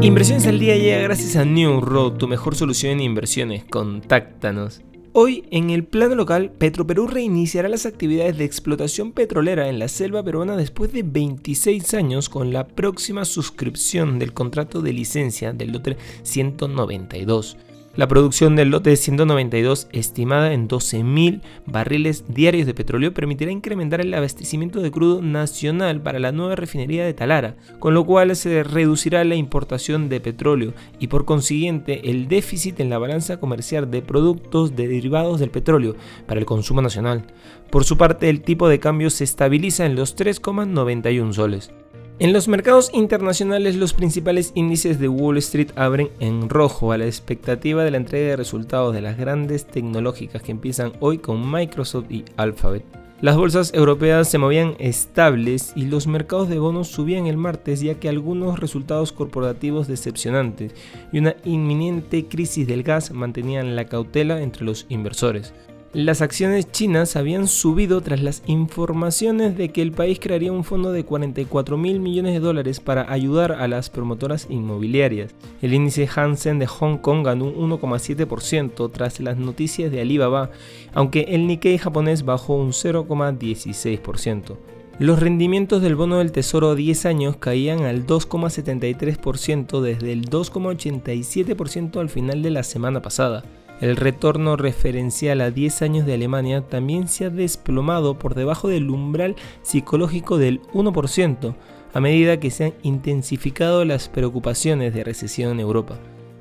Inversiones al día llega gracias a New Road, tu mejor solución en inversiones. Contáctanos. Hoy, en el plano local, Petroperú reiniciará las actividades de explotación petrolera en la selva peruana después de 26 años con la próxima suscripción del contrato de licencia del lote 192. La producción del lote 192, estimada en 12.000 barriles diarios de petróleo, permitirá incrementar el abastecimiento de crudo nacional para la nueva refinería de Talara, con lo cual se reducirá la importación de petróleo y por consiguiente el déficit en la balanza comercial de productos derivados del petróleo para el consumo nacional. Por su parte, el tipo de cambio se estabiliza en los 3,91 soles. En los mercados internacionales los principales índices de Wall Street abren en rojo a la expectativa de la entrega de resultados de las grandes tecnológicas que empiezan hoy con Microsoft y Alphabet. Las bolsas europeas se movían estables y los mercados de bonos subían el martes ya que algunos resultados corporativos decepcionantes y una inminente crisis del gas mantenían la cautela entre los inversores. Las acciones chinas habían subido tras las informaciones de que el país crearía un fondo de 44 mil millones de dólares para ayudar a las promotoras inmobiliarias. El índice Hansen de Hong Kong ganó un 1,7% tras las noticias de Alibaba, aunque el Nikkei japonés bajó un 0,16%. Los rendimientos del bono del tesoro a 10 años caían al 2,73% desde el 2,87% al final de la semana pasada. El retorno referencial a 10 años de Alemania también se ha desplomado por debajo del umbral psicológico del 1%, a medida que se han intensificado las preocupaciones de recesión en Europa.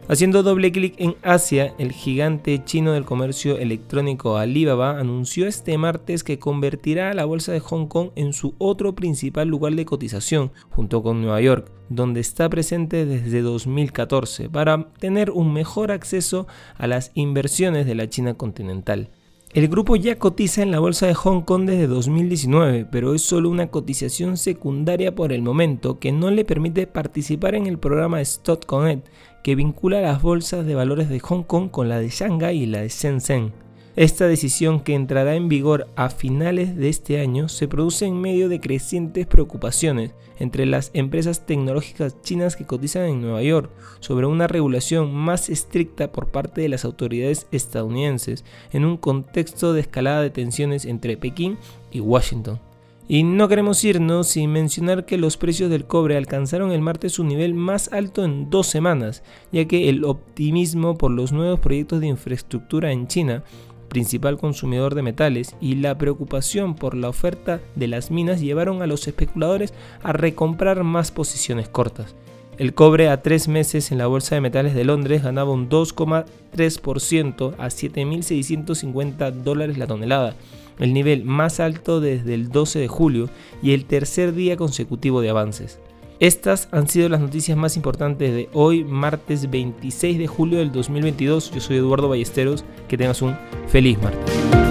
Haciendo doble clic en Asia, el gigante chino del comercio electrónico Alibaba anunció este martes que convertirá a la bolsa de Hong Kong en su otro principal lugar de cotización, junto con Nueva York, donde está presente desde 2014, para tener un mejor acceso a las inversiones de la China continental. El grupo ya cotiza en la bolsa de Hong Kong desde 2019, pero es solo una cotización secundaria por el momento que no le permite participar en el programa Stock Connect, que vincula las bolsas de valores de Hong Kong con la de Shanghai y la de Shenzhen. Esta decisión, que entrará en vigor a finales de este año, se produce en medio de crecientes preocupaciones entre las empresas tecnológicas chinas que cotizan en Nueva York sobre una regulación más estricta por parte de las autoridades estadounidenses en un contexto de escalada de tensiones entre Pekín y Washington. Y no queremos irnos sin mencionar que los precios del cobre alcanzaron el martes su nivel más alto en dos semanas, ya que el optimismo por los nuevos proyectos de infraestructura en China principal consumidor de metales, y la preocupación por la oferta de las minas llevaron a los especuladores a recomprar más posiciones cortas. El cobre a tres meses en la Bolsa de Metales de Londres ganaba un 2,3% a 7.650 dólares la tonelada, el nivel más alto desde el 12 de julio y el tercer día consecutivo de avances. Estas han sido las noticias más importantes de hoy, martes 26 de julio del 2022. Yo soy Eduardo Ballesteros. Que tengas un feliz martes.